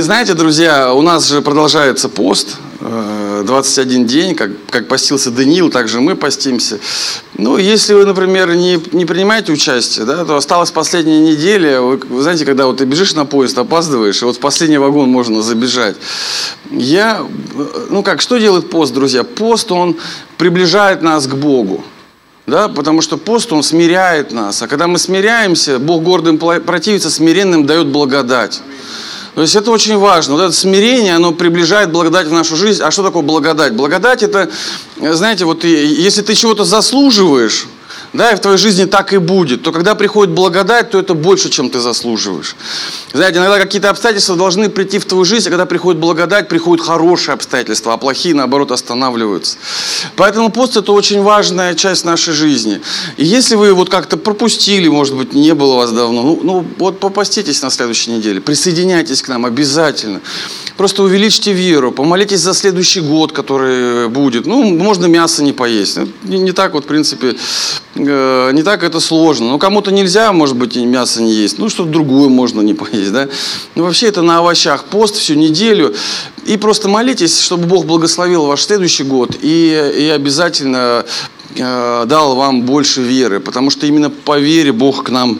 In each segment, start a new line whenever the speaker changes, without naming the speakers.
Знаете, друзья, у нас же продолжается пост, 21 э, день, как, как постился Даниил, так же мы постимся. Ну, если вы, например, не, не принимаете участие, да, то осталась последняя неделя. Вы, вы знаете, когда вот ты бежишь на поезд, опаздываешь, и вот в последний вагон можно забежать. Я, ну как, что делает пост, друзья? Пост, он приближает нас к Богу. Да, потому что пост, он смиряет нас. А когда мы смиряемся, Бог гордым противится, смиренным дает благодать. То есть это очень важно. Вот это смирение, оно приближает благодать в нашу жизнь. А что такое благодать? Благодать это, знаете, вот если ты чего-то заслуживаешь, да, и в твоей жизни так и будет, то когда приходит благодать, то это больше, чем ты заслуживаешь. Знаете, иногда какие-то обстоятельства должны прийти в твою жизнь, а когда приходит благодать, приходят хорошие обстоятельства, а плохие, наоборот, останавливаются. Поэтому пост – это очень важная часть нашей жизни. И если вы вот как-то пропустили, может быть, не было вас давно, ну, ну вот попаститесь на следующей неделе, присоединяйтесь к нам обязательно. Просто увеличьте веру, помолитесь за следующий год, который будет. Ну, можно мясо не поесть. Не, не так вот, в принципе, э, не так это сложно. Ну, кому-то нельзя, может быть, и мясо не есть. Ну, что-то другое можно не поесть, да. Ну, вообще это на овощах пост всю неделю. И просто молитесь, чтобы Бог благословил ваш следующий год. И, и обязательно э, дал вам больше веры. Потому что именно по вере Бог к нам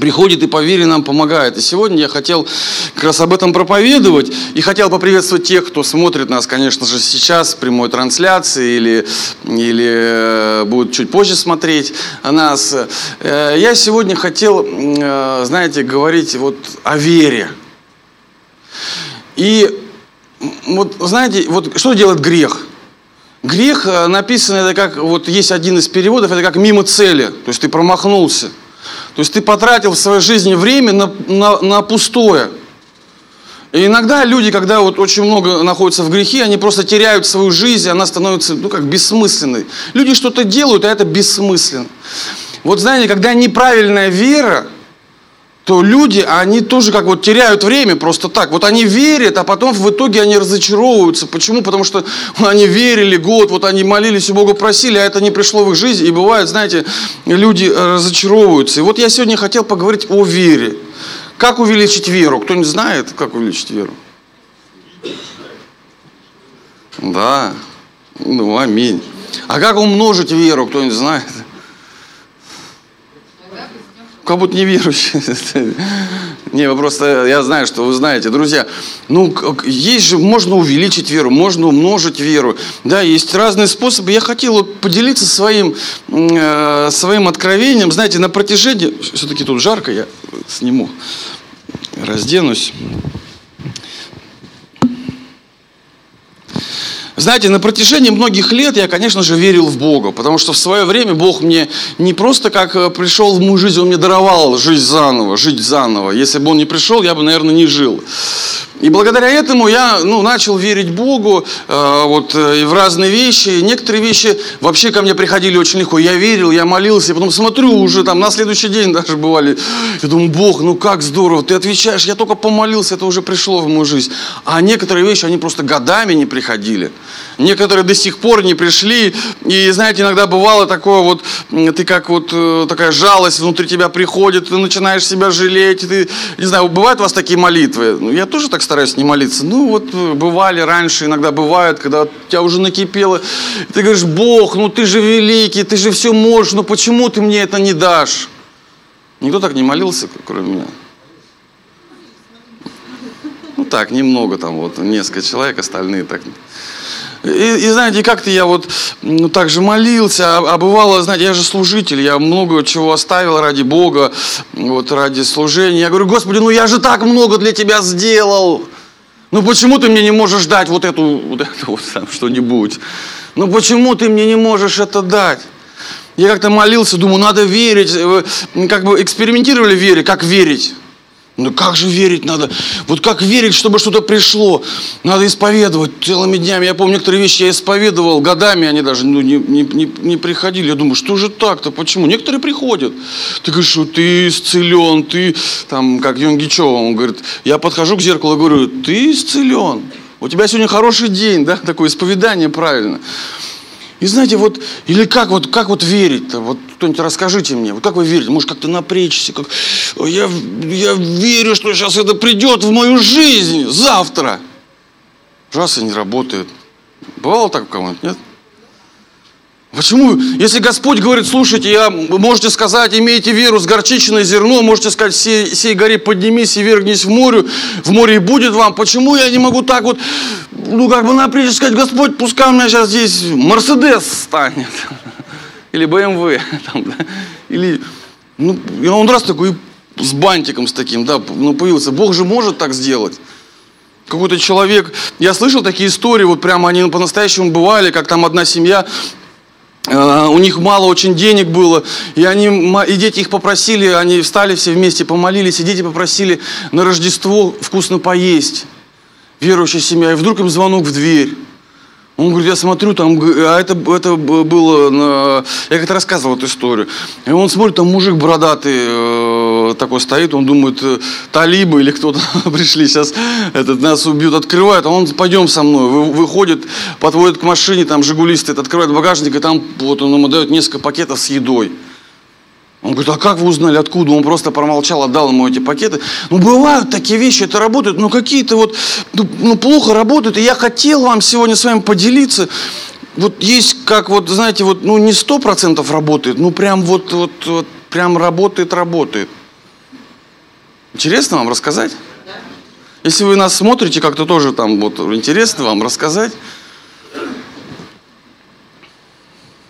приходит и по вере нам помогает. И сегодня я хотел как раз об этом проповедовать и хотел поприветствовать тех, кто смотрит нас, конечно же, сейчас в прямой трансляции или, или э, будет чуть позже смотреть нас. Э, я сегодня хотел, э, знаете, говорить вот о вере. И вот знаете, вот что делает грех? Грех написано, это как, вот есть один из переводов, это как мимо цели. То есть ты промахнулся. То есть ты потратил в своей жизни время на, на, на пустое. И иногда люди, когда вот очень много находятся в грехе, они просто теряют свою жизнь, и она становится, ну, как бессмысленной. Люди что-то делают, а это бессмысленно. Вот знаете, когда неправильная вера, то люди, они тоже как вот теряют время просто так. Вот они верят, а потом в итоге они разочаровываются. Почему? Потому что они верили год, вот они молились у Бога, просили, а это не пришло в их жизнь. И бывает, знаете, люди э, разочаровываются. И вот я сегодня хотел поговорить о вере. Как увеличить веру? Кто-нибудь знает, как увеличить веру? Да, ну аминь. А как умножить веру, кто-нибудь знает? Как будто неверующие. Не, вы просто, я знаю, что вы знаете. Друзья, ну, есть же, можно увеличить веру, можно умножить веру. Да, есть разные способы. Я хотел поделиться своим, э, своим откровением. Знаете, на протяжении, все-таки тут жарко, я сниму, разденусь. Знаете, на протяжении многих лет я, конечно же, верил в Бога, потому что в свое время Бог мне не просто как э, пришел в мою жизнь, Он мне даровал жизнь заново, жить заново. Если бы Он не пришел, я бы, наверное, не жил. И благодаря этому я ну, начал верить Богу э, вот, э, в разные вещи. Некоторые вещи вообще ко мне приходили очень легко. Я верил, я молился, и потом смотрю уже там на следующий день даже бывали. Я думаю, Бог, ну как здорово, ты отвечаешь, я только помолился, это уже пришло в мою жизнь. А некоторые вещи, они просто годами не приходили. Некоторые до сих пор не пришли. И знаете, иногда бывало такое вот, ты как вот э, такая жалость внутри тебя приходит, ты начинаешь себя жалеть. Ты, не знаю, бывают у вас такие молитвы? Ну, я тоже так стараюсь не молиться. Ну, вот э, бывали раньше, иногда бывает, когда у тебя уже накипело. Ты говоришь, Бог, ну ты же великий, ты же все можешь, но почему ты мне это не дашь? Никто так не молился, кроме меня. Ну так, немного там, вот несколько человек, остальные так. И, и знаете, как-то я вот ну, так же молился, а, а бывало, знаете, я же служитель, я много чего оставил ради Бога, вот ради служения. Я говорю, Господи, ну я же так много для Тебя сделал. Ну почему ты мне не можешь дать вот эту, вот это вот там что-нибудь? Ну почему ты мне не можешь это дать? Я как-то молился, думаю, надо верить. Как бы экспериментировали в вере, как верить. Ну как же верить надо? Вот как верить, чтобы что-то пришло? Надо исповедовать целыми днями. Я помню, некоторые вещи я исповедовал годами, они даже ну, не, не, не, не приходили. Я думаю, что же так-то? Почему? Некоторые приходят. Ты говоришь, что ты исцелен, ты там, как Юнгичева, он говорит, я подхожу к зеркалу и говорю, ты исцелен. У тебя сегодня хороший день, да, такое исповедание правильно. И знаете, вот, или как вот, как вот верить-то? Вот кто-нибудь расскажите мне, вот как вы верите? Может, как-то напрячься, как я, я верю, что сейчас это придет в мою жизнь завтра. Раз и не работает. Бывало так у кого-нибудь, нет? Почему? Если Господь говорит, слушайте, я, можете сказать, имейте веру с горчичное зерно, можете сказать, сей, сей горе поднимись и вергнись в море, в море и будет вам. Почему я не могу так вот, ну, как бы напрячь сказать, Господь, пускай у меня сейчас здесь Мерседес станет. Или БМВ. Там, да? Или, ну, и он раз такой с бантиком с таким, да, ну, появился. Бог же может так сделать. Какой-то человек, я слышал такие истории, вот прямо они по-настоящему бывали, как там одна семья у них мало очень денег было, и, они, и дети их попросили, они встали все вместе, помолились, и дети попросили на Рождество вкусно поесть. Верующая семья, и вдруг им звонок в дверь. Он говорит, я смотрю, там, а это, это было, на... я как-то рассказывал эту историю. И он смотрит, там мужик бородатый э, такой стоит, он думает, э, талибы или кто-то пришли сейчас, этот, нас убьют, открывает, а он, пойдем со мной, вы, выходит, подводит к машине, там, жигулист, открывает багажник, и там вот он ему дает несколько пакетов с едой. Он говорит, а как вы узнали, откуда? Он просто промолчал, отдал ему эти пакеты. Ну, бывают такие вещи, это работает, но какие-то вот, ну, ну, плохо работают. И я хотел вам сегодня с вами поделиться. Вот есть, как вот, знаете, вот, ну, не сто процентов работает, ну, прям вот, вот, вот, прям работает, работает. Интересно вам рассказать? Если вы нас смотрите, как-то тоже там вот интересно вам рассказать.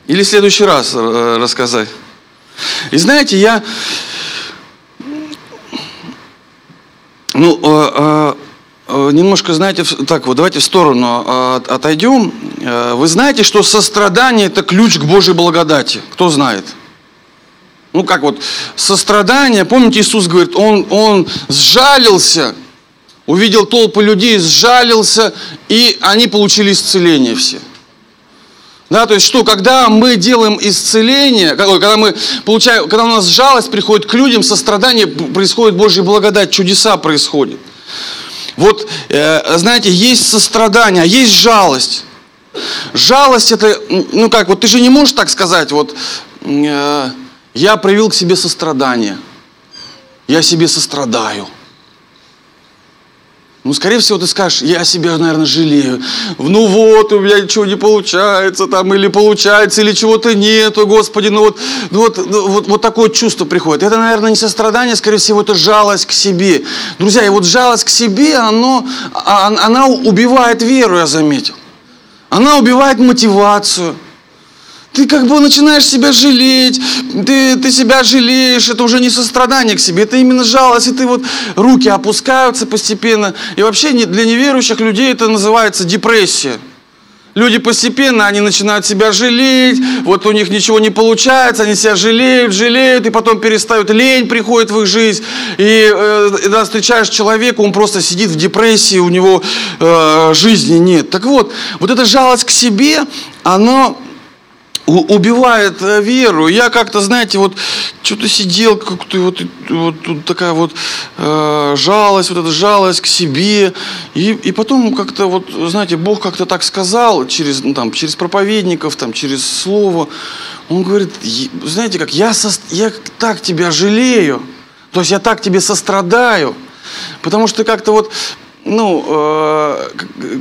Или в следующий раз э, рассказать. И знаете, я, ну, э, э, немножко, знаете, так вот, давайте в сторону э, отойдем. Вы знаете, что сострадание – это ключ к Божьей благодати? Кто знает? Ну, как вот, сострадание, помните, Иисус говорит, Он, он сжалился, увидел толпы людей, сжалился, и они получили исцеление все. Да, то есть что, когда мы делаем исцеление, когда мы получаем, когда у нас жалость приходит к людям, сострадание происходит Божья благодать, чудеса происходят. Вот, э, знаете, есть сострадание, а есть жалость. Жалость это, ну как, вот ты же не можешь так сказать, вот, э, я проявил к себе сострадание, я себе сострадаю. Ну, скорее всего, ты скажешь, я себя, наверное, жалею. Ну вот, у меня ничего не получается, там, или получается, или чего-то нету, Господи, ну вот, ну вот, ну вот, вот такое чувство приходит. Это, наверное, не сострадание, скорее всего, это жалость к себе. Друзья, и вот жалость к себе, оно, а, она убивает веру, я заметил. Она убивает мотивацию ты как бы начинаешь себя жалеть, ты, ты себя жалеешь, это уже не сострадание к себе, это именно жалость, и ты вот руки опускаются постепенно. И вообще для неверующих людей это называется депрессия. Люди постепенно, они начинают себя жалеть, вот у них ничего не получается, они себя жалеют, жалеют, и потом перестают, лень приходит в их жизнь. И э, встречаешь человека, он просто сидит в депрессии, у него э, жизни нет. Так вот, вот эта жалость к себе, она убивает э, веру. Я как-то, знаете, вот что-то сидел, как-то вот, вот тут такая вот э, жалость, вот эта жалость к себе. И, и потом как-то вот, знаете, Бог как-то так сказал через, ну, там, через проповедников, там, через слово. Он говорит, знаете как, я, со, я так тебя жалею, то есть я так тебе сострадаю, потому что как-то вот ну, э,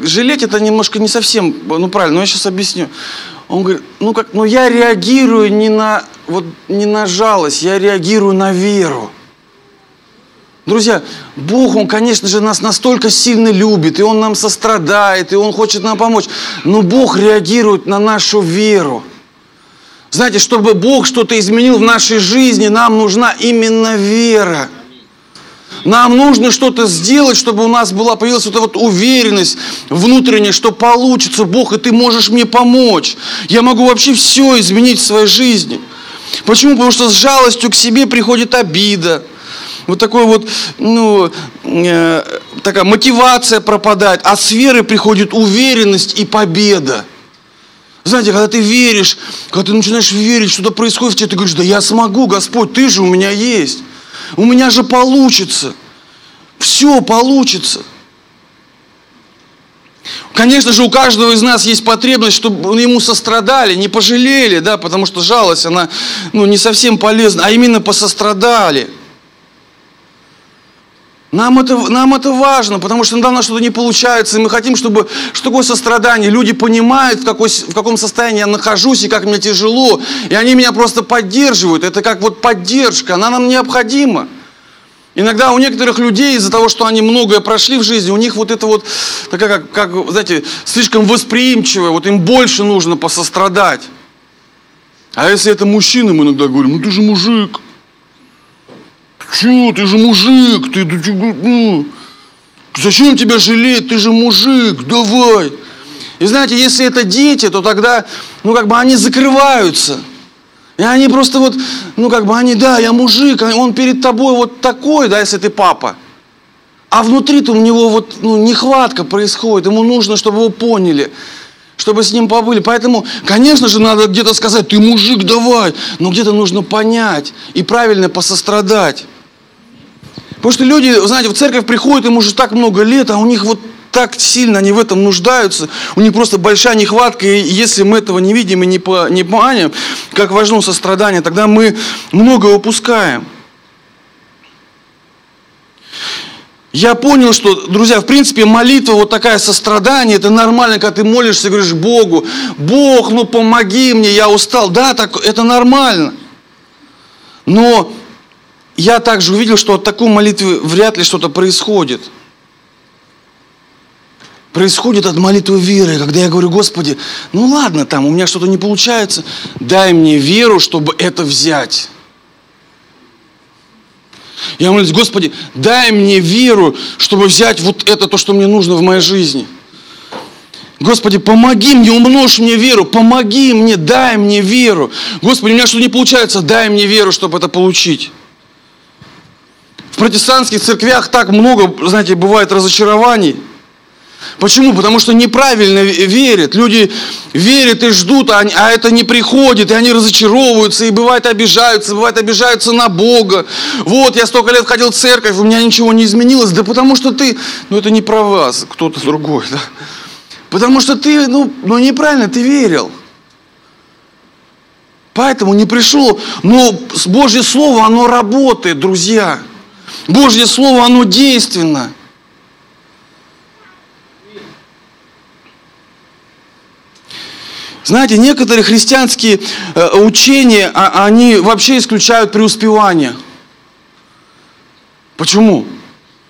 жалеть это немножко не совсем, ну правильно, но я сейчас объясню. Он говорит, ну как, ну я реагирую не на, вот, не на жалость, я реагирую на веру. Друзья, Бог, Он, конечно же, нас настолько сильно любит, и Он нам сострадает, и Он хочет нам помочь. Но Бог реагирует на нашу веру. Знаете, чтобы Бог что-то изменил в нашей жизни, нам нужна именно вера. Нам нужно что-то сделать, чтобы у нас была появилась эта вот уверенность внутренняя, что получится, Бог, и ты можешь мне помочь. Я могу вообще все изменить в своей жизни. Почему? Потому что с жалостью к себе приходит обида. Вот такой вот, ну, э, такая мотивация пропадает, а с веры приходит уверенность и победа. Знаете, когда ты веришь, когда ты начинаешь верить, что-то происходит в тебе, ты говоришь, да я смогу, Господь, ты же у меня есть. У меня же получится. Все получится. Конечно же, у каждого из нас есть потребность, чтобы ему сострадали, не пожалели, да, потому что жалость, она ну, не совсем полезна, а именно посострадали. Нам это, нам это важно, потому что иногда у нас что-то не получается, и мы хотим, чтобы что такое сострадание. Люди понимают, в, какой, в каком состоянии я нахожусь и как мне тяжело, и они меня просто поддерживают. Это как вот поддержка, она нам необходима. Иногда у некоторых людей из-за того, что они многое прошли в жизни, у них вот это вот, такая, как, как, знаете, слишком восприимчивое, вот им больше нужно посострадать. А если это мужчина, мы иногда говорим, ну ты же мужик. Че, ты же мужик, ты, ты, ну, зачем тебя жалеть, ты же мужик, давай. И знаете, если это дети, то тогда, ну как бы они закрываются – и они просто вот, ну как бы они, да, я мужик, а он перед тобой вот такой, да, если ты папа. А внутри-то у него вот ну, нехватка происходит, ему нужно, чтобы его поняли, чтобы с ним побыли. Поэтому, конечно же, надо где-то сказать, ты мужик, давай, но где-то нужно понять и правильно посострадать. Потому что люди, знаете, в церковь приходят, им уже так много лет, а у них вот так сильно они в этом нуждаются, у них просто большая нехватка, и если мы этого не видим и не, по, не понимаем, как важно сострадание, тогда мы много упускаем. Я понял, что, друзья, в принципе, молитва вот такая сострадание, это нормально, когда ты молишься, говоришь Богу, Бог, ну помоги мне, я устал. Да, так, это нормально. Но я также увидел, что от такой молитвы вряд ли что-то происходит происходит от молитвы веры, когда я говорю, Господи, ну ладно, там у меня что-то не получается, дай мне веру, чтобы это взять. Я молюсь, Господи, дай мне веру, чтобы взять вот это, то, что мне нужно в моей жизни. Господи, помоги мне, умножь мне веру, помоги мне, дай мне веру. Господи, у меня что-то не получается, дай мне веру, чтобы это получить. В протестантских церквях так много, знаете, бывает разочарований – Почему? Потому что неправильно верят. Люди верят и ждут, а, а это не приходит, и они разочаровываются, и бывает обижаются, бывает обижаются на Бога. Вот, я столько лет ходил в церковь, у меня ничего не изменилось. Да потому что ты, ну это не про вас, кто-то другой, да. Потому что ты, ну, ну неправильно, ты верил. Поэтому не пришел. Но Божье Слово, оно работает, друзья. Божье Слово, оно действенно. Знаете, некоторые христианские э, учения, а, они вообще исключают преуспевание. Почему?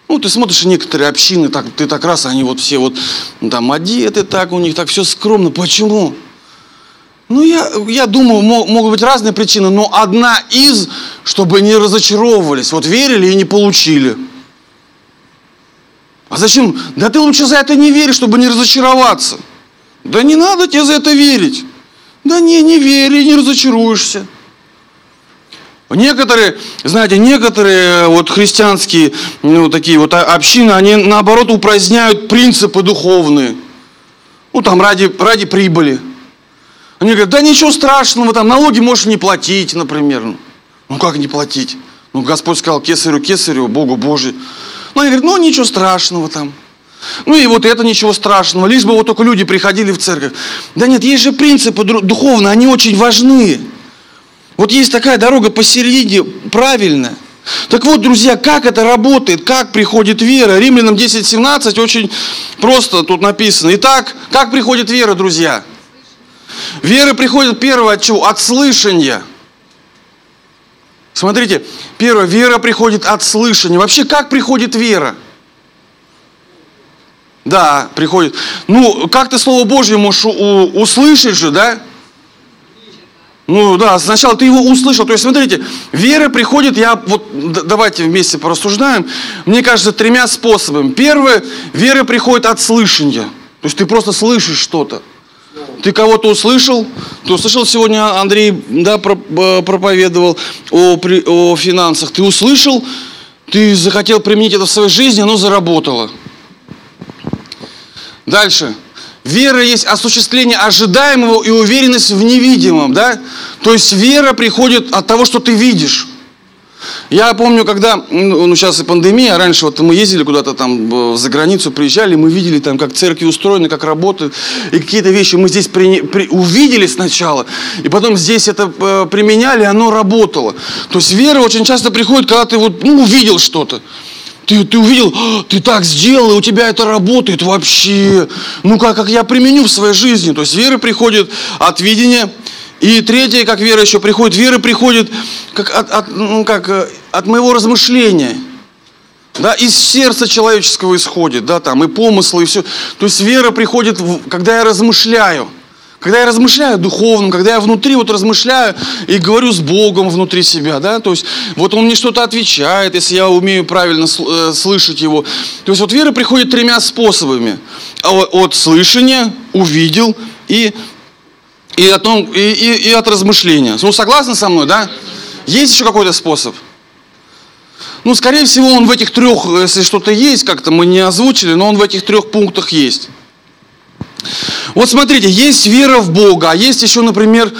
Ну, ты смотришь некоторые общины, так, ты так раз, они вот все вот ну, там одеты так, у них так все скромно. Почему? Ну, я, я думаю, могут быть разные причины, но одна из, чтобы не разочаровывались. Вот верили и не получили. А зачем? Да ты лучше за это не веришь, чтобы не разочароваться. Да не надо тебе за это верить. Да не, не верь, не разочаруешься. Некоторые, знаете, некоторые вот христианские, ну, такие вот общины, они наоборот упраздняют принципы духовные. Ну, там ради, ради прибыли. Они говорят, да ничего страшного, там налоги можешь не платить, например. Ну, как не платить? Ну, Господь сказал, кесарю, кесарю, Богу Божий. Ну, они говорят, ну, ничего страшного там. Ну и вот это ничего страшного, лишь бы вот только люди приходили в церковь. Да нет, есть же принципы духовные, они очень важны. Вот есть такая дорога посередине, правильная. Так вот, друзья, как это работает, как приходит вера? Римлянам 10.17 очень просто тут написано. Итак, как приходит вера, друзья? Вера приходит первое от чего? От слышания. Смотрите, первое, вера приходит от слышания. Вообще, как приходит вера? Да, приходит. Ну, как ты Слово Божье можешь услышать же, да? Ну да, сначала ты его услышал. То есть, смотрите, вера приходит, я вот давайте вместе порассуждаем. Мне кажется, тремя способами. Первое, вера приходит от слышания. То есть ты просто слышишь что-то. Ты кого-то услышал? Ты услышал сегодня, Андрей, да, проповедовал о, о финансах. Ты услышал, ты захотел применить это в своей жизни, оно заработало. Дальше. Вера есть осуществление ожидаемого и уверенность в невидимом, да? То есть вера приходит от того, что ты видишь. Я помню, когда, ну сейчас и пандемия, раньше вот мы ездили куда-то там за границу, приезжали, мы видели там, как церкви устроены, как работают, и какие-то вещи мы здесь при, при, увидели сначала, и потом здесь это э, применяли, оно работало. То есть вера очень часто приходит, когда ты вот, ну, увидел что-то. Ты, ты увидел, «А, ты так сделал, и у тебя это работает вообще. Ну как, как я применю в своей жизни. То есть вера приходит от видения, и третье, как вера еще приходит, вера приходит как от, от, ну, как, э, от моего размышления. Да, из сердца человеческого исходит, да, там и помыслы, и все. То есть вера приходит, когда я размышляю. Когда я размышляю духовно, когда я внутри вот размышляю и говорю с Богом внутри себя, да, то есть вот Он мне что-то отвечает, если я умею правильно э, слышать Его. То есть вот вера приходит тремя способами. А от слышания, увидел и и, о том, и, и, и от размышления. Ну, согласны со мной, да? Есть еще какой-то способ? Ну, скорее всего, он в этих трех, если что-то есть, как-то мы не озвучили, но он в этих трех пунктах есть. Вот смотрите, есть вера в Бога, а есть еще, например,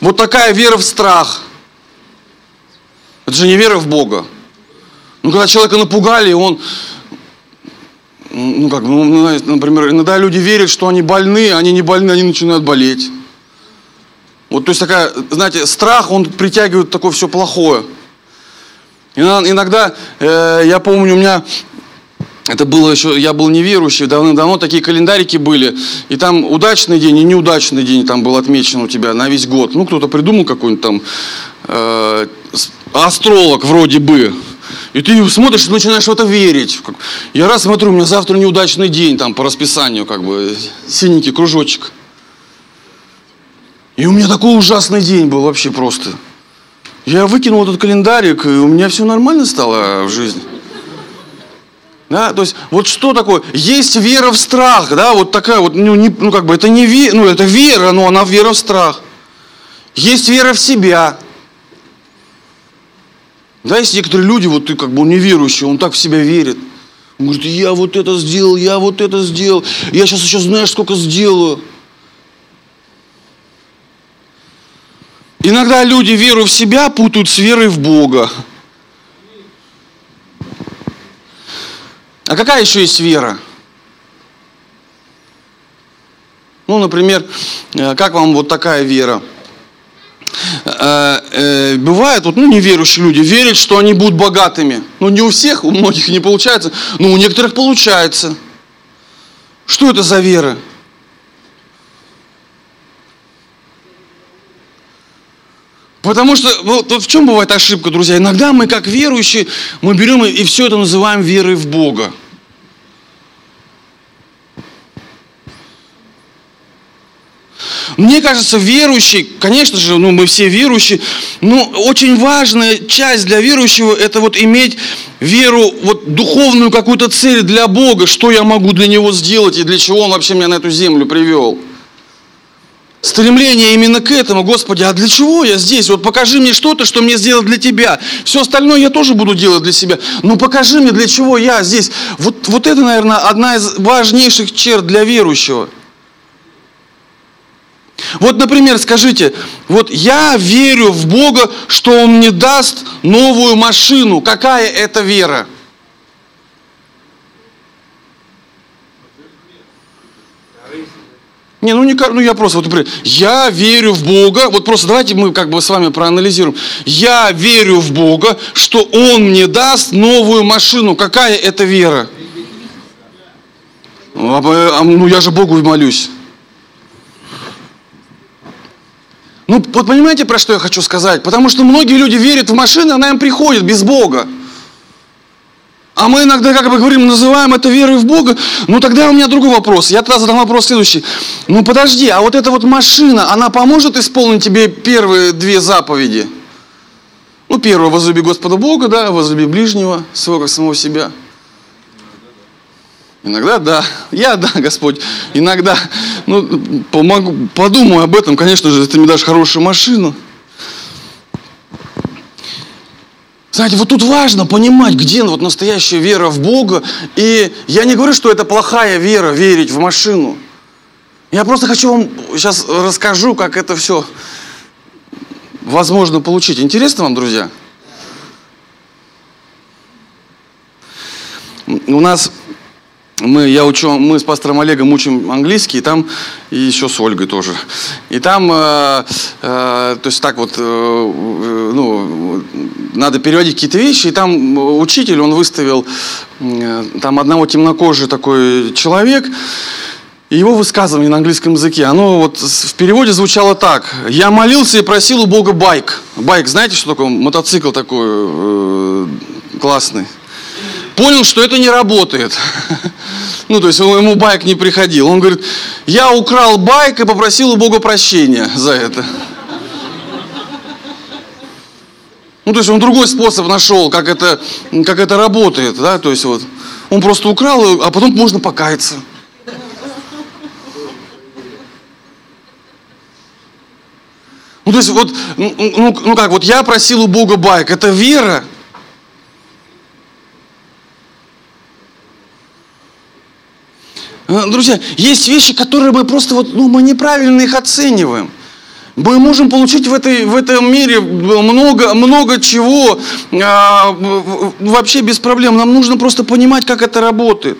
вот такая вера в страх. Это же не вера в Бога. Ну, когда человека напугали, он, ну, как, ну, например, иногда люди верят, что они больны, а они не больны, они начинают болеть. Вот, то есть такая, знаете, страх, он притягивает такое все плохое. Иногда, э, я помню, у меня это было еще, я был неверующий, давно-давно такие календарики были, и там удачный день и неудачный день там был отмечен у тебя на весь год. Ну, кто-то придумал какой-нибудь там э, астролог вроде бы. И ты смотришь и начинаешь в это верить. Я раз смотрю, у меня завтра неудачный день там по расписанию, как бы синенький кружочек. И у меня такой ужасный день был вообще просто. Я выкинул этот календарик, и у меня все нормально стало в жизни. Да, то есть вот что такое? Есть вера в страх, да, вот такая вот, ну, не, ну как бы это не вера, ну это вера, но она вера в страх. Есть вера в себя. Да, есть некоторые люди, вот ты как бы неверующий, он так в себя верит. Он говорит, я вот это сделал, я вот это сделал, я сейчас еще знаешь, сколько сделаю. Иногда люди веру в себя путают с верой в Бога. А какая еще есть вера? Ну, например, э, как вам вот такая вера? Э, э, бывает, вот, ну, неверующие люди верят, что они будут богатыми. Ну, не у всех, у многих не получается, но у некоторых получается. Что это за вера? Потому что вот, вот в чем бывает ошибка, друзья? Иногда мы, как верующие, мы берем и, и все это называем верой в Бога. Мне кажется, верующий, конечно же, ну мы все верующие, но очень важная часть для верующего это вот иметь веру, вот духовную какую-то цель для Бога, что я могу для Него сделать и для чего Он вообще меня на эту землю привел стремление именно к этому, Господи, а для чего я здесь? Вот покажи мне что-то, что мне сделать для Тебя. Все остальное я тоже буду делать для себя. Но покажи мне, для чего я здесь. Вот, вот это, наверное, одна из важнейших черт для верующего. Вот, например, скажите, вот я верю в Бога, что Он мне даст новую машину. Какая это вера? Не, ну не ну я просто, вот, например, я верю в Бога, вот просто давайте мы как бы с вами проанализируем. Я верю в Бога, что Он мне даст новую машину. Какая это вера? Ну, а, а, ну я же Богу молюсь. Ну, вот понимаете, про что я хочу сказать? Потому что многие люди верят в машины, она им приходит без Бога. А мы иногда, как бы говорим, называем это верой в Бога. Ну тогда у меня другой вопрос. Я тогда задам вопрос следующий. Ну подожди, а вот эта вот машина, она поможет исполнить тебе первые две заповеди? Ну, первое, возлюби Господа Бога, да, возлюби ближнего, своего как самого себя. Иногда да. Я да, Господь. Иногда. Ну, помогу, подумаю об этом. Конечно же, ты мне дашь хорошую машину. Знаете, вот тут важно понимать, где вот настоящая вера в Бога. И я не говорю, что это плохая вера, верить в машину. Я просто хочу вам сейчас расскажу, как это все возможно получить. Интересно вам, друзья? У нас мы, я учу, мы с пастором Олегом учим английский, и там, и еще с Ольгой тоже. И там, э, э, то есть так вот, э, ну, надо переводить какие-то вещи, и там учитель, он выставил э, там одного темнокожий такой человек, и его высказывание на английском языке, оно вот в переводе звучало так. Я молился и просил у Бога байк. Байк, знаете, что такое? Мотоцикл такой э, классный понял, что это не работает. Ну, то есть ему байк не приходил. Он говорит, я украл байк и попросил у Бога прощения за это. Ну, то есть он другой способ нашел, как это, как это работает, да, то есть вот он просто украл, а потом можно покаяться. Ну, то есть вот, ну, ну как, вот я просил у Бога байк, это вера, друзья, есть вещи, которые мы просто вот, ну, мы неправильно их оцениваем. Мы можем получить в, этой, в этом мире много, много чего а, вообще без проблем. Нам нужно просто понимать, как это работает.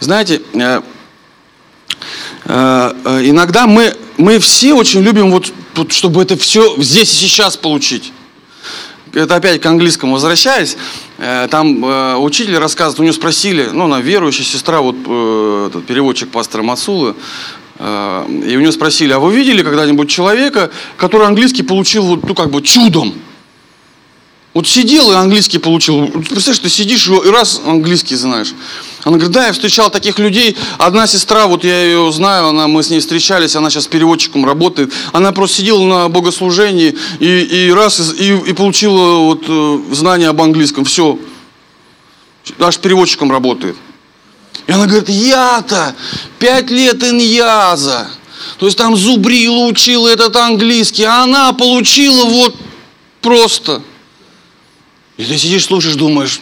Знаете, э, иногда мы, мы все очень любим вот тут, чтобы это все здесь и сейчас получить. Это опять к английскому возвращаясь, э, там э, учитель рассказывает, у нее спросили, ну, она верующая сестра, вот э, этот переводчик пастора Мацулы, и у нее спросили, а вы видели когда-нибудь человека, который английский получил вот, ну, как бы чудом? Вот сидел и английский получил. Представляешь, ты сидишь и раз английский знаешь. Она говорит, да, я встречал таких людей. Одна сестра, вот я ее знаю, она, мы с ней встречались, она сейчас переводчиком работает. Она просто сидела на богослужении и, и раз, и, и получила вот, э, знания об английском. Все. Аж переводчиком работает. И она говорит, я-то пять лет иньяза. То есть там зубрила, учила этот английский, а она получила вот просто. И ты сидишь, слушаешь, думаешь,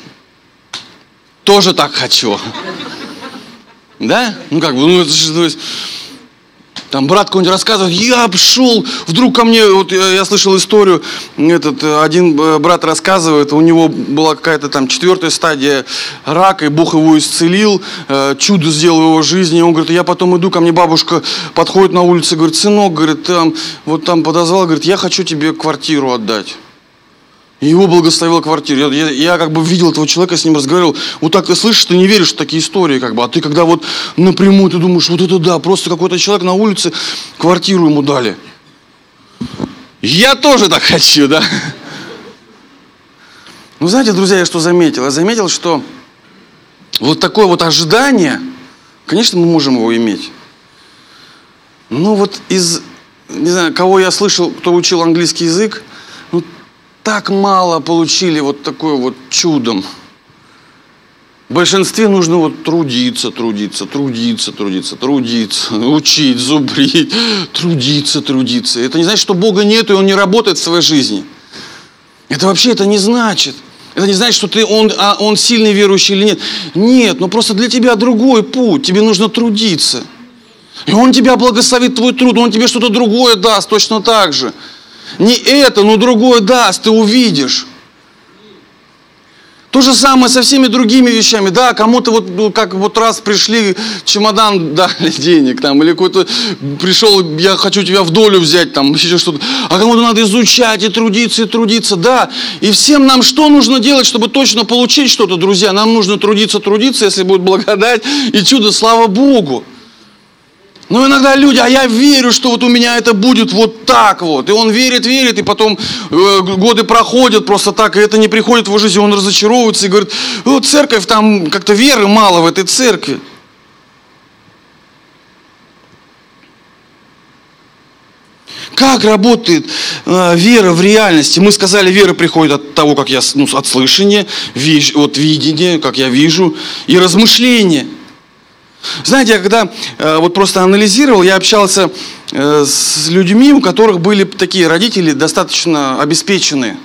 тоже так хочу. Да? Ну как бы, ну это же, то есть, там брат какой-нибудь рассказывает, я шел, вдруг ко мне, вот я, я слышал историю, этот один брат рассказывает, у него была какая-то там четвертая стадия рака, и Бог его исцелил, э, чудо сделал в его жизни. И он говорит, я потом иду, ко мне бабушка подходит на улице, говорит, сынок, говорит, там, вот там подозвал, говорит, я хочу тебе квартиру отдать. И его благословила квартира. Я, я, я как бы видел этого человека, с ним разговаривал. Вот так ты слышишь, ты не веришь в такие истории, как бы. А ты когда вот напрямую, ты думаешь, вот это да, просто какой-то человек на улице, квартиру ему дали. Я тоже так хочу, да. Ну, знаете, друзья, я что заметил? Я заметил, что вот такое вот ожидание, конечно, мы можем его иметь. Но вот из, не знаю, кого я слышал, кто учил английский язык, так мало получили вот такое вот чудом. В большинстве нужно вот трудиться, трудиться, трудиться, трудиться, трудиться, учить, зубрить, трудиться, трудиться. Это не значит, что Бога нет и Он не работает в своей жизни. Это вообще это не значит. Это не значит, что ты, он, а он сильный верующий или нет. Нет, но просто для тебя другой путь. Тебе нужно трудиться. И Он тебя благословит твой труд, Он тебе что-то другое даст точно так же. Не это, но другое даст, ты увидишь. То же самое со всеми другими вещами. Да, кому-то вот ну, как вот раз пришли, чемодан дали денег там, или какой-то пришел, я хочу тебя в долю взять там, еще что-то. А кому-то надо изучать и трудиться, и трудиться. Да, и всем нам что нужно делать, чтобы точно получить что-то, друзья? Нам нужно трудиться, трудиться, если будет благодать и чудо, слава Богу. Но иногда люди, а я верю, что вот у меня это будет вот так вот. И он верит, верит, и потом э, годы проходят просто так, и это не приходит в его жизнь, он разочаровывается и говорит, вот церковь, там как-то веры мало в этой церкви. Как работает э, вера в реальности? Мы сказали, вера приходит от того, как я, ну, от слышания, виж, от видения, как я вижу, и размышления – знаете, я когда э, вот просто анализировал, я общался э, с людьми, у которых были такие родители достаточно обеспеченные.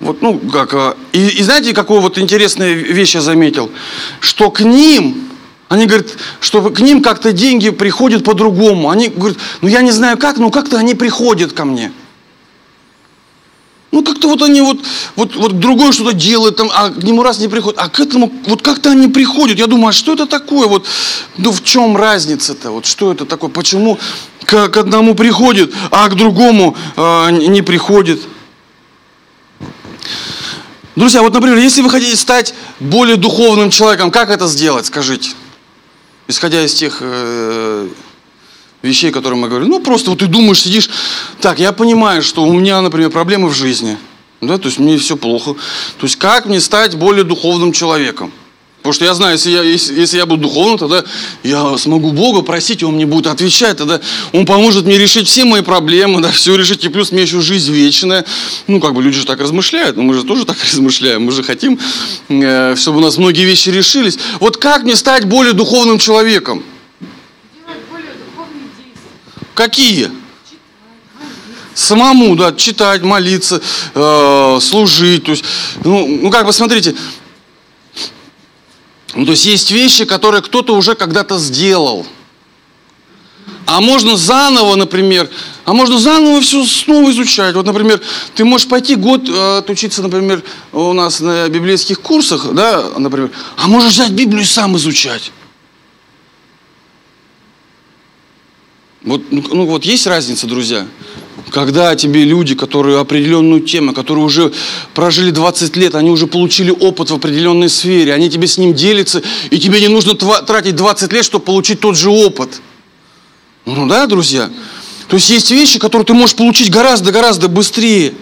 Вот, ну, как, э, и, и знаете, какую вот интересную вещь я заметил? Что к ним Они говорят, что к ним как-то деньги приходят по-другому. Они говорят, ну я не знаю как, но как-то они приходят ко мне. Ну, как-то вот они вот, вот, вот другое что-то делают, там, а к нему раз не приходят. А к этому вот как-то они приходят. Я думаю, а что это такое? Вот, ну, в чем разница-то? Вот что это такое? Почему к, к одному приходит, а к другому э, не приходит? Друзья, вот, например, если вы хотите стать более духовным человеком, как это сделать, скажите? Исходя из тех э, вещей, которые мы говорим. Ну, просто вот ты думаешь, сидишь, так, я понимаю, что у меня, например, проблемы в жизни, да, то есть мне все плохо. То есть как мне стать более духовным человеком? Потому что я знаю, если я, если, если я буду духовным, тогда я смогу Бога просить, и Он мне будет отвечать, тогда Он поможет мне решить все мои проблемы, да, все решить, и плюс мне еще жизнь вечная. Ну, как бы люди же так размышляют, но мы же тоже так размышляем, мы же хотим, э, чтобы у нас многие вещи решились. Вот как мне стать более духовным человеком? Какие? Самому, да, читать, молиться, э, служить. То есть, ну, ну, как бы, смотрите, ну, то есть есть вещи, которые кто-то уже когда-то сделал. А можно заново, например, а можно заново все снова изучать. Вот, например, ты можешь пойти год э, отучиться, например, у нас на библейских курсах, да, например, а можешь взять Библию и сам изучать. Вот, ну, ну вот есть разница, друзья? Когда тебе люди, которые определенную тему, которые уже прожили 20 лет, они уже получили опыт в определенной сфере, они тебе с ним делятся, и тебе не нужно тратить 20 лет, чтобы получить тот же опыт. Ну да, друзья? То есть есть вещи, которые ты можешь получить гораздо-гораздо быстрее.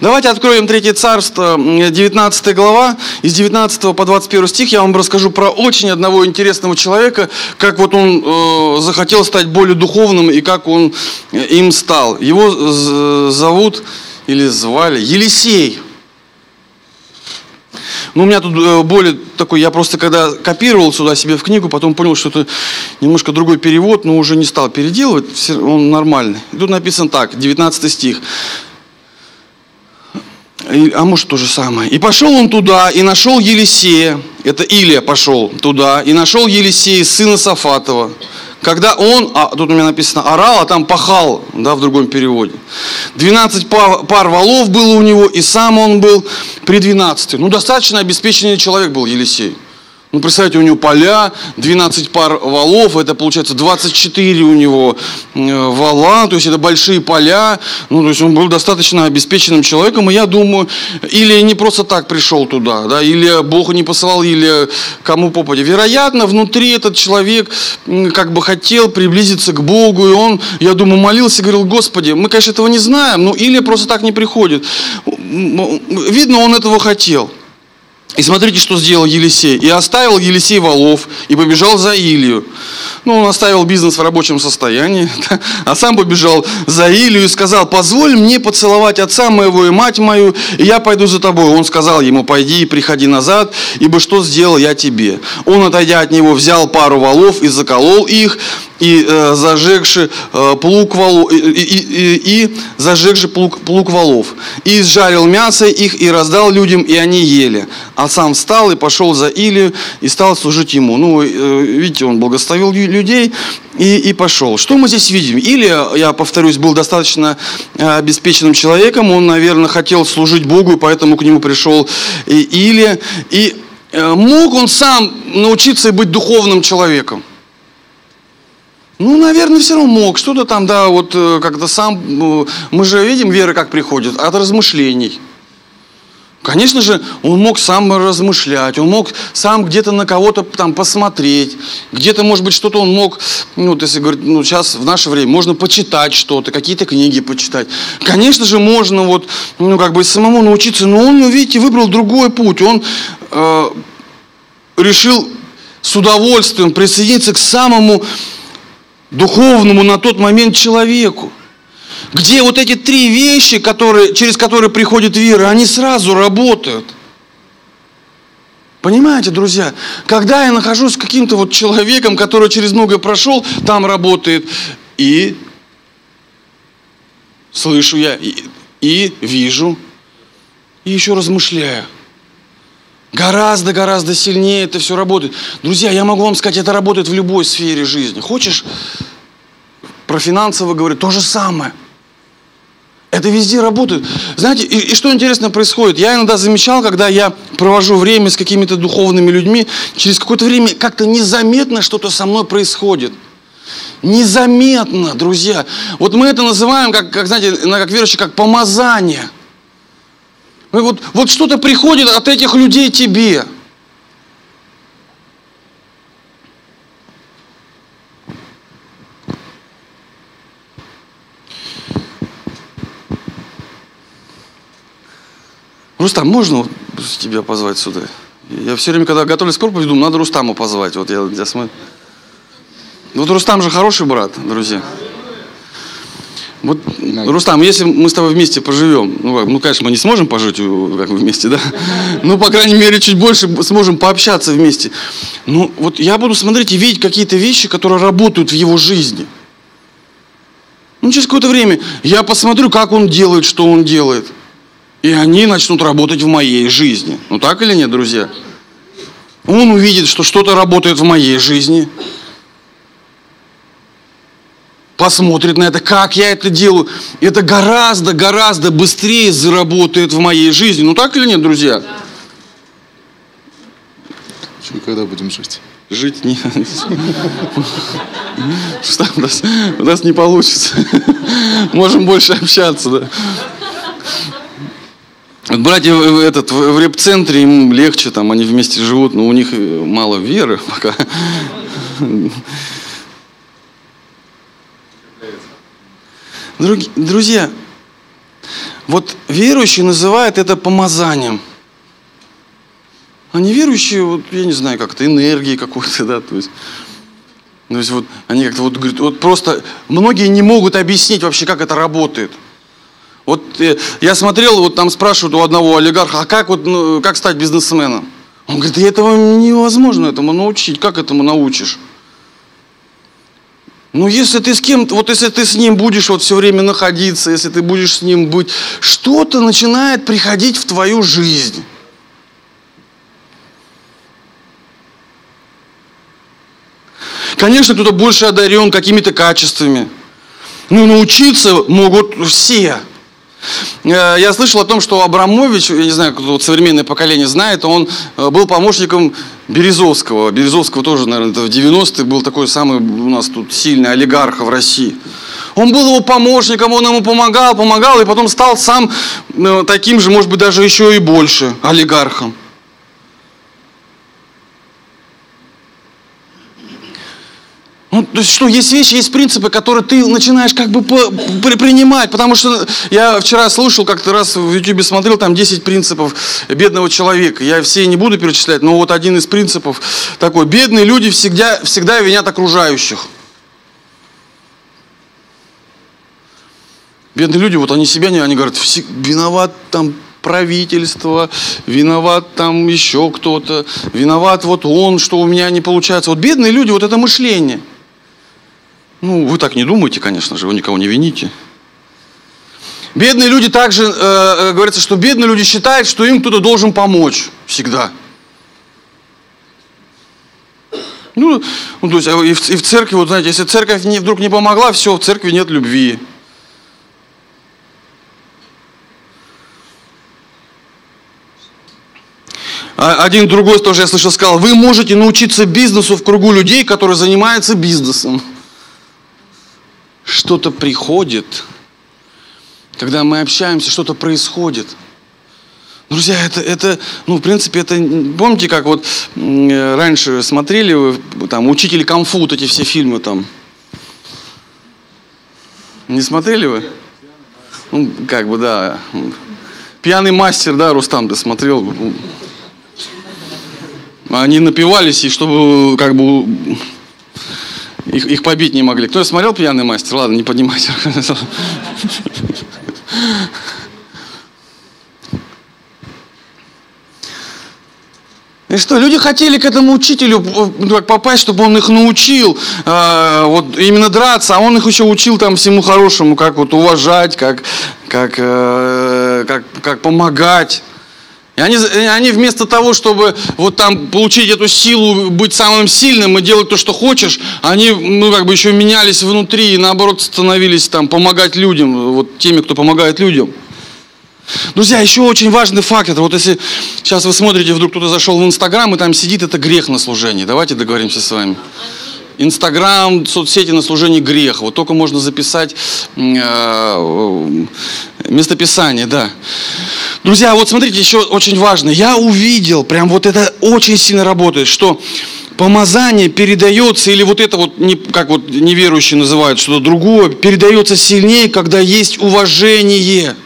Давайте откроем Третье Царство, 19 глава, из 19 по 21 стих я вам расскажу про очень одного интересного человека, как вот он э, захотел стать более духовным и как он э, им стал. Его зовут или звали Елисей. Ну, у меня тут э, более такой, я просто когда копировал сюда себе в книгу, потом понял, что это немножко другой перевод, но уже не стал переделывать, он нормальный. И тут написано так, 19 стих а может то же самое. И пошел он туда, и нашел Елисея, это Илия пошел туда, и нашел Елисея, сына Сафатова. Когда он, а тут у меня написано орал, а там пахал, да, в другом переводе. 12 пар, пар валов было у него, и сам он был при 12. Ну, достаточно обеспеченный человек был Елисей. Ну, представьте, у него поля, 12 пар валов, это получается 24 у него э, вала, то есть это большие поля, ну, то есть он был достаточно обеспеченным человеком, и я думаю, или не просто так пришел туда, да, или Бог не посылал, или кому попадя. Вероятно, внутри этот человек как бы хотел приблизиться к Богу, и он, я думаю, молился, говорил, Господи, мы, конечно, этого не знаем, ну, или просто так не приходит. Видно, он этого хотел. И смотрите, что сделал Елисей. И оставил Елисей волов и побежал за Илью. Ну, он оставил бизнес в рабочем состоянии, а сам побежал за Илью и сказал, позволь мне поцеловать отца моего и мать мою, и я пойду за тобой. Он сказал ему, пойди и приходи назад, ибо что сделал я тебе? Он, отойдя от него, взял пару волов и заколол их, и э, зажегши э, плуг волов, и, и, и, и зажегши плуг, плуг волов, и изжарил мясо их и раздал людям, и они ели. А сам встал и пошел за Илию и стал служить ему. Ну, э, видите, он благословил людей и, и пошел. Что мы здесь видим? Илия, я повторюсь, был достаточно э, обеспеченным человеком, он, наверное, хотел служить Богу, и поэтому к нему пришел и Илия. И э, мог он сам научиться быть духовным человеком? Ну, наверное, все равно мог. Что-то там, да, вот э, как-то сам... Э, мы же видим, вера как приходит, от размышлений. Конечно же, он мог сам размышлять, он мог сам где-то на кого-то там посмотреть, где-то, может быть, что-то он мог, ну, вот если говорить, ну, сейчас в наше время можно почитать что-то, какие-то книги почитать. Конечно же, можно вот, ну, как бы самому научиться, но он, видите, выбрал другой путь, он э, решил с удовольствием присоединиться к самому духовному на тот момент человеку. Где вот эти три вещи, которые, через которые приходит вера, они сразу работают. Понимаете, друзья, когда я нахожусь с каким-то вот человеком, который через многое прошел, там работает, и слышу я, и, и вижу, и еще размышляю. Гораздо-гораздо сильнее это все работает. Друзья, я могу вам сказать, это работает в любой сфере жизни. Хочешь про финансово говорить, то же самое. Это везде работает. Знаете, и, и что интересно происходит? Я иногда замечал, когда я провожу время с какими-то духовными людьми, через какое-то время как-то незаметно что-то со мной происходит. Незаметно, друзья. Вот мы это называем, как, как знаете, как верующие, как помазание. Вот, вот что-то приходит от этих людей тебе. Рустам, можно вот тебя позвать сюда? Я все время, когда готовлюсь к проповеди, думаю, надо Рустаму позвать. Вот я, я смотрю. Вот Рустам же хороший брат, друзья. Вот, Рустам, если мы с тобой вместе поживем, ну, ну, конечно, мы не сможем пожить как бы вместе, да? Ну, по крайней мере, чуть больше сможем пообщаться вместе. Ну, вот я буду смотреть и видеть какие-то вещи, которые работают в его жизни. Ну, через какое-то время я посмотрю, как он делает, что он делает – и они начнут работать в моей жизни. Ну так или нет, друзья? Он увидит, что что-то работает в моей жизни. Посмотрит на это, как я это делаю. Это гораздо, гораздо быстрее заработает в моей жизни. Ну так или нет, друзья?
Что когда будем жить?
Жить не... У нас, у нас не получится. Можем больше общаться, да. Братья этот, в реп-центре им легче, там они вместе живут, но у них э, мало веры пока. Друзья, вот верующие называют это помазанием. А неверующие, вот, я не знаю, как-то энергией какой-то, да, то есть, то есть вот они как-то вот говорят, вот просто многие не могут объяснить вообще, как это работает. Вот э, я смотрел, вот там спрашивают у одного олигарха, а как, вот, ну, как стать бизнесменом? Он говорит, этого невозможно этому научить. Как этому научишь? Ну, если ты с кем-то, вот если ты с ним будешь вот все время находиться, если ты будешь с ним быть, что-то начинает приходить в твою жизнь. Конечно, кто-то больше одарен какими-то качествами. Ну, научиться могут все. Э, я слышал о том, что Абрамович, я не знаю, кто современное поколение знает, он э, был помощником Березовского. Березовского тоже, наверное, в 90-е был такой самый у нас тут сильный олигарх в России. Он был его помощником, он ему помогал, помогал, и потом стал сам э, таким же, может быть, даже еще и больше олигархом. Ну, то есть что, есть вещи, есть принципы, которые ты начинаешь как бы принимать, потому что я вчера слушал, как-то раз в YouTube смотрел, там 10 принципов бедного человека. Я все не буду перечислять, но вот один из принципов такой. Бедные люди всегда, всегда винят окружающих. Бедные люди, вот они себя не, они говорят, виноват там правительство, виноват там еще кто-то, виноват вот он, что у меня не получается. Вот бедные люди, вот это мышление – ну, вы так не думаете, конечно же, вы никого не вините. Бедные люди также, э, э, говорится, что бедные люди считают, что им кто-то должен помочь всегда. Ну, ну то есть а и в, и в церкви, вот знаете, если церковь не, вдруг не помогла, все, в церкви нет любви. А один другой тоже, я слышал, сказал, вы можете научиться бизнесу в кругу людей, которые занимаются бизнесом что-то приходит, когда мы общаемся, что-то происходит. Друзья, это, это, ну, в принципе, это, помните, как вот раньше смотрели вы, там, «Учитель Конфу», вот эти все фильмы там? Не смотрели вы? Ну, как бы, да. «Пьяный мастер», да, Рустам, ты смотрел? Они напивались, и чтобы, как бы, их, их побить не могли. Кто смотрел «Пьяный мастер»? Ладно, не поднимайте. И что, люди хотели к этому учителю ну, попасть, чтобы он их научил э, вот именно драться, а он их еще учил там всему хорошему, как вот уважать, как, как, э, как, как помогать. И они, они вместо того, чтобы вот там получить эту силу, быть самым сильным и делать то, что хочешь, они, ну, как бы еще менялись внутри и наоборот становились там помогать людям, вот теми, кто помогает людям. Друзья, еще очень важный факт, это вот если сейчас вы смотрите, вдруг кто-то зашел в Инстаграм и там сидит, это грех на служении. Давайте договоримся с вами. Инстаграм, соцсети на служении грех. Вот только можно записать э, местописание, да. Друзья, вот смотрите, еще очень важно. Я увидел, прям вот это очень сильно работает, что помазание передается, или вот это вот, не, как вот неверующие называют что-то другое, передается сильнее, когда есть уважение.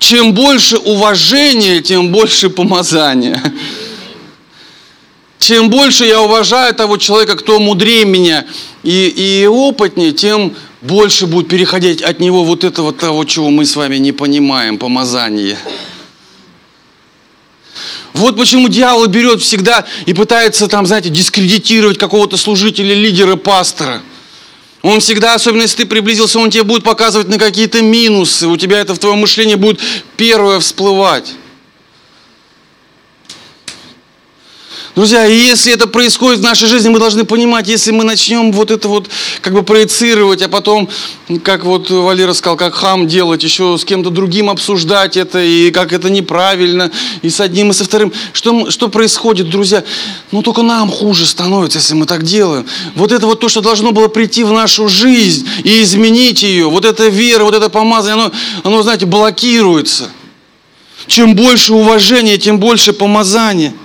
Чем больше уважения, тем больше помазания чем больше я уважаю того человека, кто мудрее меня и, и опытнее, тем больше будет переходить от него вот этого того, чего мы с вами не понимаем, помазание. Вот почему дьявол берет всегда и пытается там, знаете, дискредитировать какого-то служителя, лидера, пастора. Он всегда, особенно если ты приблизился, он тебе будет показывать на какие-то минусы. У тебя это в твоем мышлении будет первое всплывать. Друзья, и если это происходит в нашей жизни, мы должны понимать, если мы начнем вот это вот как бы проецировать, а потом, как вот Валера сказал, как хам делать, еще с кем-то другим обсуждать это, и как это неправильно, и с одним, и со вторым. Что, что происходит, друзья? Ну, только нам хуже становится, если мы так делаем. Вот это вот то, что должно было прийти в нашу жизнь и изменить ее, вот эта вера, вот это помазание, оно, оно знаете, блокируется. Чем больше уважения, тем больше помазания –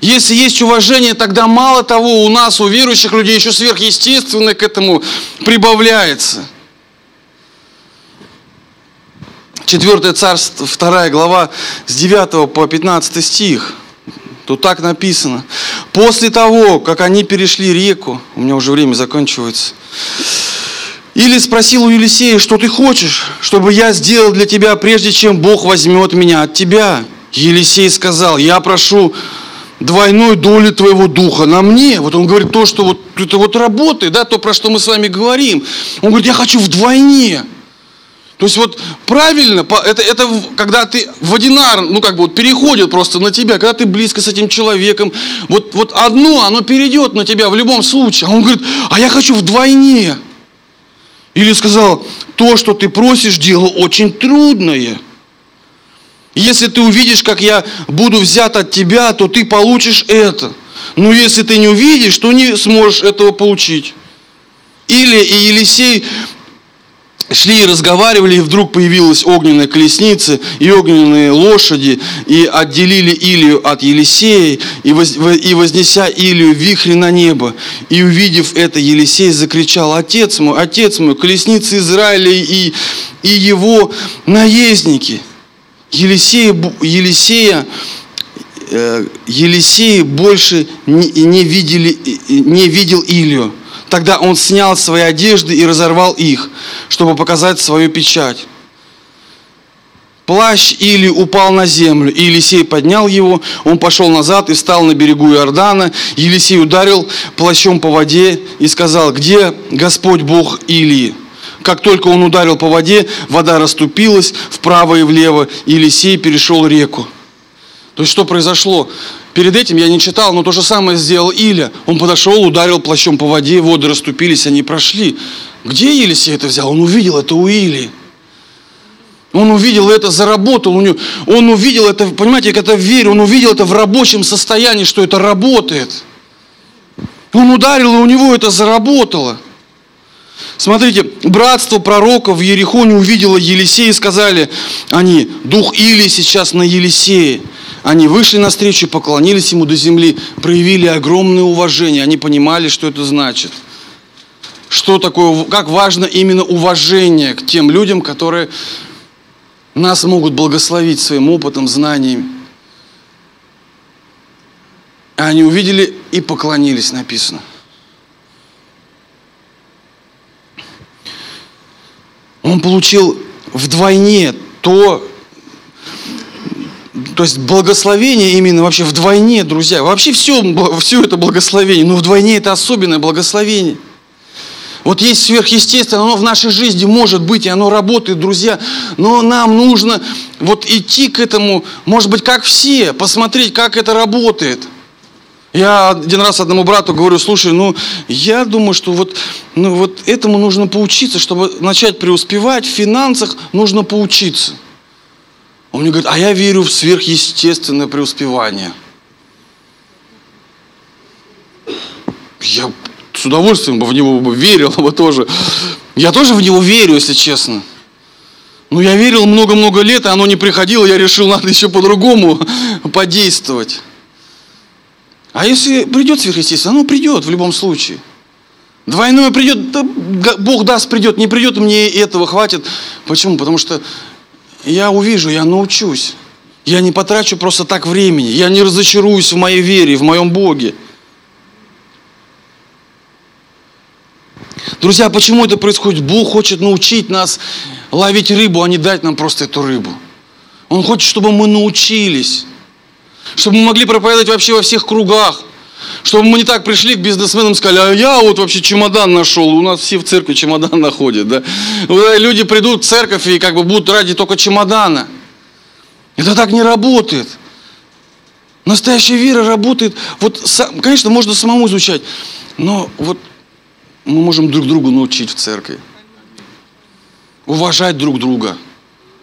если есть уважение, тогда мало того, у нас, у верующих людей, еще сверхъестественное к этому прибавляется. Четвертое царство, вторая глава, с 9 по 15 стих. Тут так написано. После того, как они перешли реку, у меня уже время заканчивается, или спросил у Елисея, что ты хочешь, чтобы я сделал для тебя, прежде чем Бог возьмет меня от тебя. Елисей сказал, я прошу двойной доли твоего духа на мне. Вот он говорит то, что вот это вот работает, да, то, про что мы с вами говорим. Он говорит, я хочу вдвойне. То есть вот правильно, это, это когда ты водинар, ну как бы вот переходит просто на тебя, когда ты близко с этим человеком, вот, вот одно, оно перейдет на тебя в любом случае. А он говорит, а я хочу вдвойне. Или сказал, то, что ты просишь, дело очень трудное. Если ты увидишь, как я буду взят от тебя, то ты получишь это. Но если ты не увидишь, то не сможешь этого получить. Или и Елисей шли и разговаривали, и вдруг появилась огненная колесница и огненные лошади, и отделили Илию от Елисея, и, воз, и вознеся Илию вихри на небо. И увидев это, Елисей закричал, «Отец мой, отец мой, колесницы Израиля и, и его наездники!» Елисея, Елисея, э, Елисей больше не, не, видели, не видел Илью. Тогда он снял свои одежды и разорвал их, чтобы показать свою печать. Плащ Или упал на землю, и Елисей поднял его, он пошел назад и встал на берегу Иордана. Елисей ударил плащом по воде и сказал, где Господь Бог Илии? Как только он ударил по воде, вода расступилась вправо и влево, и Елисей перешел реку. То есть что произошло? Перед этим я не читал, но то же самое сделал Иля. Он подошел, ударил плащом по воде, воды расступились, они прошли. Где Елисей это взял? Он увидел это у Или. Он увидел это, заработал у него. Он увидел это, понимаете, как это в вере, он увидел это в рабочем состоянии, что это работает. Он ударил, и у него это заработало. Смотрите, братство пророков в Ерехоне увидело Елисея и сказали они, дух Или сейчас на Елисее. Они вышли навстречу, поклонились ему до земли, проявили огромное уважение. Они понимали, что это значит. Что такое, как важно именно уважение к тем людям, которые нас могут благословить своим опытом, знанием. Они увидели и поклонились, написано. Он получил вдвойне то, то есть благословение именно вообще вдвойне, друзья. Вообще все, все это благословение, но вдвойне это особенное благословение. Вот есть сверхъестественное, оно в нашей жизни может быть, и оно работает, друзья. Но нам нужно вот идти к этому, может быть, как все, посмотреть, как это работает. Я один раз одному брату говорю, слушай, ну, я думаю, что вот, ну, вот этому нужно поучиться, чтобы начать преуспевать в финансах, нужно поучиться. Он мне говорит, а я верю в сверхъестественное преуспевание. Я с удовольствием бы в него бы верил бы тоже. Я тоже в него верю, если честно. Но я верил много-много лет, и оно не приходило, я решил, надо еще по-другому подействовать. А если придет сверхъестественно, оно придет в любом случае. Двойное придет, да, Бог даст, придет, не придет, мне этого хватит. Почему? Потому что я увижу, я научусь. Я не потрачу просто так времени. Я не разочаруюсь в моей вере, в моем Боге. Друзья, почему это происходит? Бог хочет научить нас ловить рыбу, а не дать нам просто эту рыбу. Он хочет, чтобы мы научились. Чтобы мы могли проповедовать вообще во всех кругах. Чтобы мы не так пришли к бизнесменам и сказали, а я вот вообще чемодан нашел. У нас все в церкви чемодан находят. Да? Люди придут в церковь и как бы будут ради только чемодана. Это так не работает. Настоящая вера работает. Вот, конечно, можно самому изучать, но вот мы можем друг другу научить в церкви. Уважать друг друга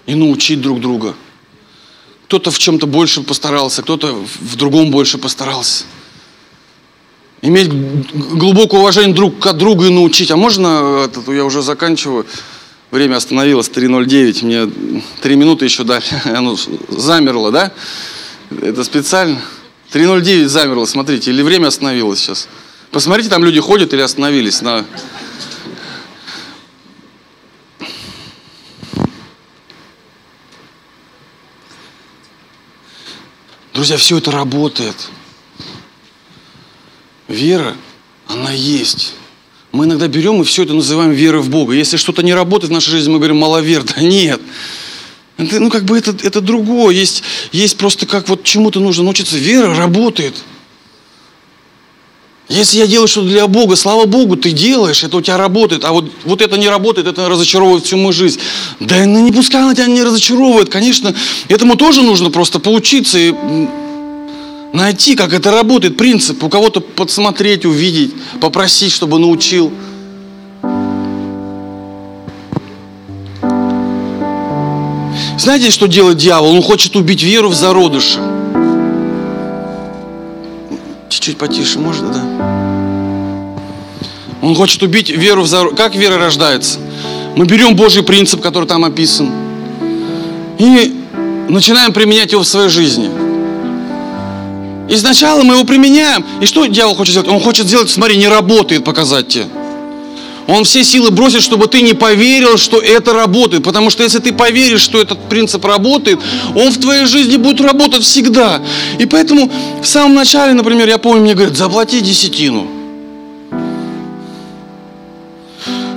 и научить друг друга. Кто-то в чем-то больше постарался, кто-то в другом больше постарался. Иметь глубокое уважение друг к другу и научить. А можно, это, я уже заканчиваю, время остановилось 3.09, мне 3 минуты еще дали, оно замерло, да? Это специально. 3.09 замерло, смотрите, или время остановилось сейчас. Посмотрите, там люди ходят или остановились на... Друзья, все это работает. Вера, она есть. Мы иногда берем и все это называем верой в Бога. Если что-то не работает в нашей жизни, мы говорим маловер. Да нет. Это, ну, как бы это, это другое. Есть, есть просто как вот чему-то нужно научиться. Вера работает. Если я делаю что-то для Бога, слава Богу, ты делаешь, это у тебя работает, а вот, вот это не работает, это разочаровывает всю мою жизнь. Да ну не пускай она тебя не разочаровывает, конечно, этому тоже нужно просто поучиться и найти, как это работает, принцип, у кого-то подсмотреть, увидеть, попросить, чтобы научил. Знаете, что делает дьявол? Он хочет убить веру в зародыше. Чуть-чуть потише, можно, да? Он хочет убить веру в зародыше. Как вера рождается? Мы берем Божий принцип, который там описан, и начинаем применять его в своей жизни – и сначала мы его применяем. И что дьявол хочет сделать? Он хочет сделать, смотри, не работает, показать тебе. Он все силы бросит, чтобы ты не поверил, что это работает. Потому что если ты поверишь, что этот принцип работает, он в твоей жизни будет работать всегда. И поэтому в самом начале, например, я помню, мне говорят, заплати десятину.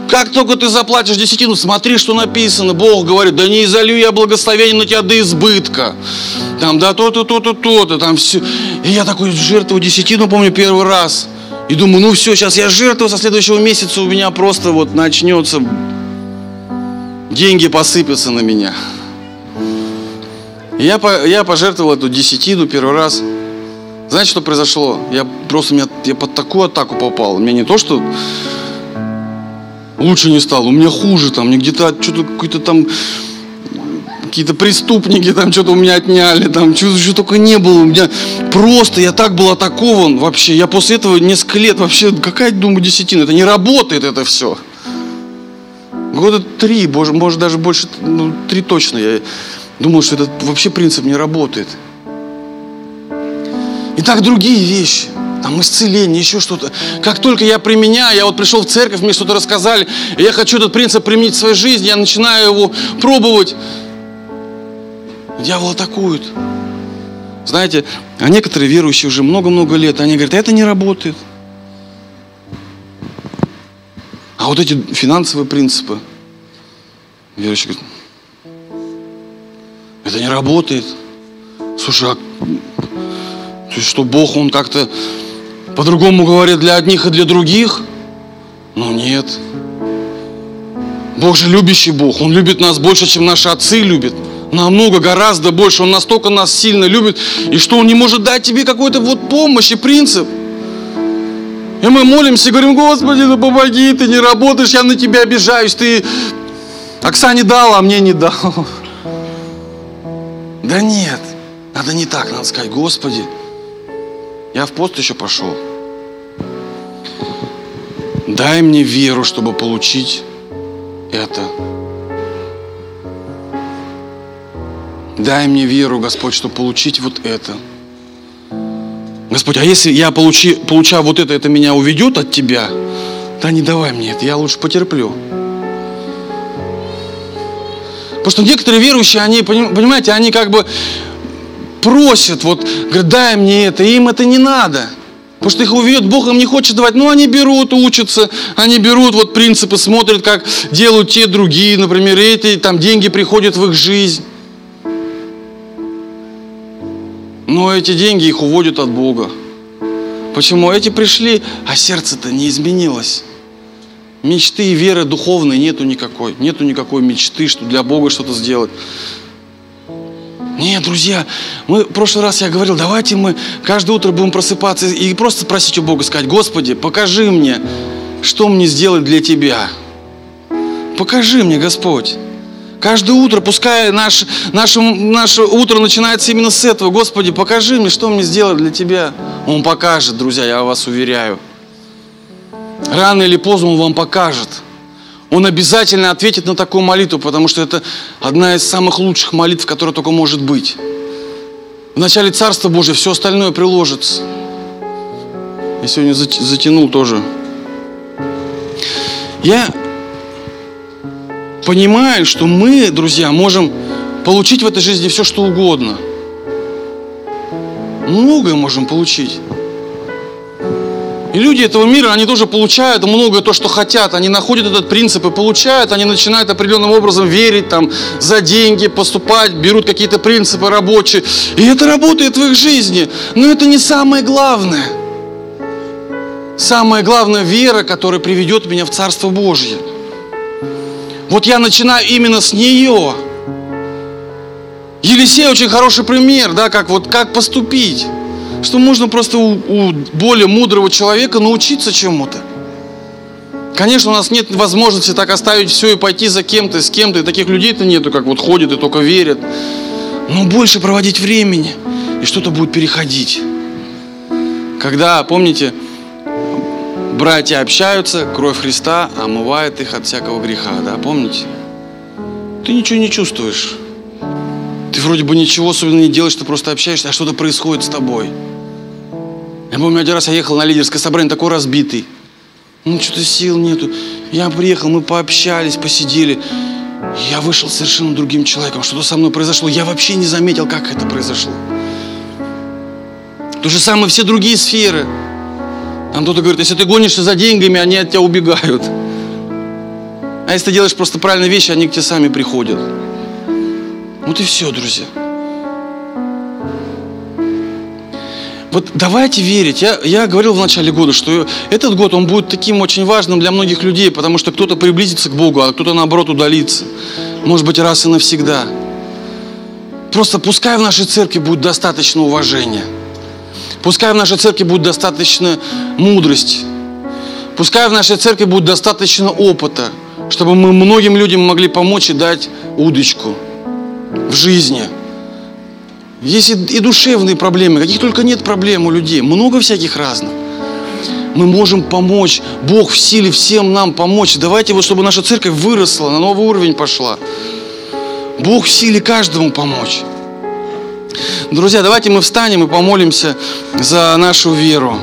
Как только ты заплатишь десятину, смотри, что написано. Бог говорит, да не изолью я благословение на тебя до избытка. Там, да то-то, то-то, то-то, там все. И я такой жертвую десятину, помню, первый раз. И думаю, ну все, сейчас я жертвую, со следующего месяца у меня просто вот начнется, деньги посыпятся на меня. Я, я пожертвовал эту десятину первый раз. Знаете, что произошло? Я просто меня, я под такую атаку попал. Мне не то, что лучше не стало, у меня хуже там, мне где-то что-то какой-то там какие-то преступники там что-то у меня отняли, там что, что только не было. У меня просто, я так был атакован вообще. Я после этого несколько лет вообще, какая, думаю, десятина, это не работает это все. Года три, боже, может даже больше, ну, три точно. Я думал, что этот вообще принцип не работает. И так другие вещи. Там исцеление, еще что-то. Как только я применяю, я вот пришел в церковь, мне что-то рассказали, я хочу этот принцип применить в своей жизни, я начинаю его пробовать. Дьявол атакует. Знаете, а некоторые верующие уже много-много лет, они говорят, это не работает. А вот эти финансовые принципы, верующие говорят, это не работает. Слушай, а есть что Бог, Он как-то по-другому говорит для одних и для других? Ну нет. Бог же любящий Бог. Он любит нас больше, чем наши отцы любят. Намного, гораздо больше. Он настолько нас сильно любит. И что Он не может дать тебе какой-то вот помощь и принцип. И мы молимся и говорим, Господи, ну помоги, ты не работаешь, я на тебя обижаюсь, ты Оксане дал, а мне не дал. Да нет, надо не так, надо сказать, Господи, я в пост еще пошел. Дай мне веру, чтобы получить это. Дай мне веру, Господь, чтобы получить вот это. Господь, а если я получи, получаю вот это, это меня уведет от Тебя, да не давай мне это, я лучше потерплю. Потому что некоторые верующие, они, понимаете, они как бы просят, вот, говорят, дай мне это, им это не надо. Потому что их уведет, Бог им не хочет давать. Ну, они берут, учатся, они берут вот принципы, смотрят, как делают те другие, например, эти, там деньги приходят в их жизнь. Но эти деньги их уводят от Бога. Почему? Эти пришли, а сердце-то не изменилось. Мечты и веры духовной нету никакой. Нету никакой мечты, что для Бога что-то сделать. Нет, друзья, мы в прошлый раз я говорил, давайте мы каждое утро будем просыпаться и просто просить у Бога, сказать, Господи, покажи мне, что мне сделать для Тебя. Покажи мне, Господь. Каждое утро, пускай наш, наше, наше утро начинается именно с этого. Господи, покажи мне, что мне сделать для Тебя. Он покажет, друзья, я вас уверяю. Рано или поздно Он вам покажет – он обязательно ответит на такую молитву, потому что это одна из самых лучших молитв, которая только может быть. В начале Царства Божия все остальное приложится. Я сегодня затянул тоже. Я понимаю, что мы, друзья, можем получить в этой жизни все, что угодно. Многое можем получить. И люди этого мира, они тоже получают многое то, что хотят. Они находят этот принцип и получают. Они начинают определенным образом верить, там, за деньги поступать, берут какие-то принципы рабочие. И это работает в их жизни. Но это не самое главное. Самое главное – вера, которая приведет меня в Царство Божье. Вот я начинаю именно с нее. Елисей очень хороший пример, да, как вот как поступить что можно просто у, у более мудрого человека научиться чему-то. Конечно, у нас нет возможности так оставить все и пойти за кем-то, с кем-то. И таких людей-то нету, как вот ходят и только верят. Но больше проводить времени, и что-то будет переходить. Когда, помните, братья общаются, кровь Христа омывает их от всякого греха, да, помните? Ты ничего не чувствуешь. Ты вроде бы ничего особенно не делаешь, ты просто общаешься, а что-то происходит с тобой. Я помню, один раз я ехал на лидерское собрание, такой разбитый. Ну, что-то сил нету. Я приехал, мы пообщались, посидели. Я вышел совершенно другим человеком. Что-то со мной произошло. Я вообще не заметил, как это произошло. То же самое все другие сферы. Там кто-то говорит, если ты гонишься за деньгами, они от тебя убегают. А если ты делаешь просто правильные вещи, они к тебе сами приходят. Вот и все, друзья. Вот давайте верить. Я, я говорил в начале года, что этот год, он будет таким очень важным для многих людей, потому что кто-то приблизится к Богу, а кто-то наоборот удалится. Может быть, раз и навсегда. Просто пускай в нашей церкви будет достаточно уважения. Пускай в нашей церкви будет достаточно мудрости. Пускай в нашей церкви будет достаточно опыта, чтобы мы многим людям могли помочь и дать удочку в жизни – есть и душевные проблемы, каких только нет проблем у людей, много всяких разных. Мы можем помочь, Бог в силе всем нам помочь. Давайте вот, чтобы наша церковь выросла, на новый уровень пошла. Бог в силе каждому помочь. Друзья, давайте мы встанем и помолимся за нашу веру.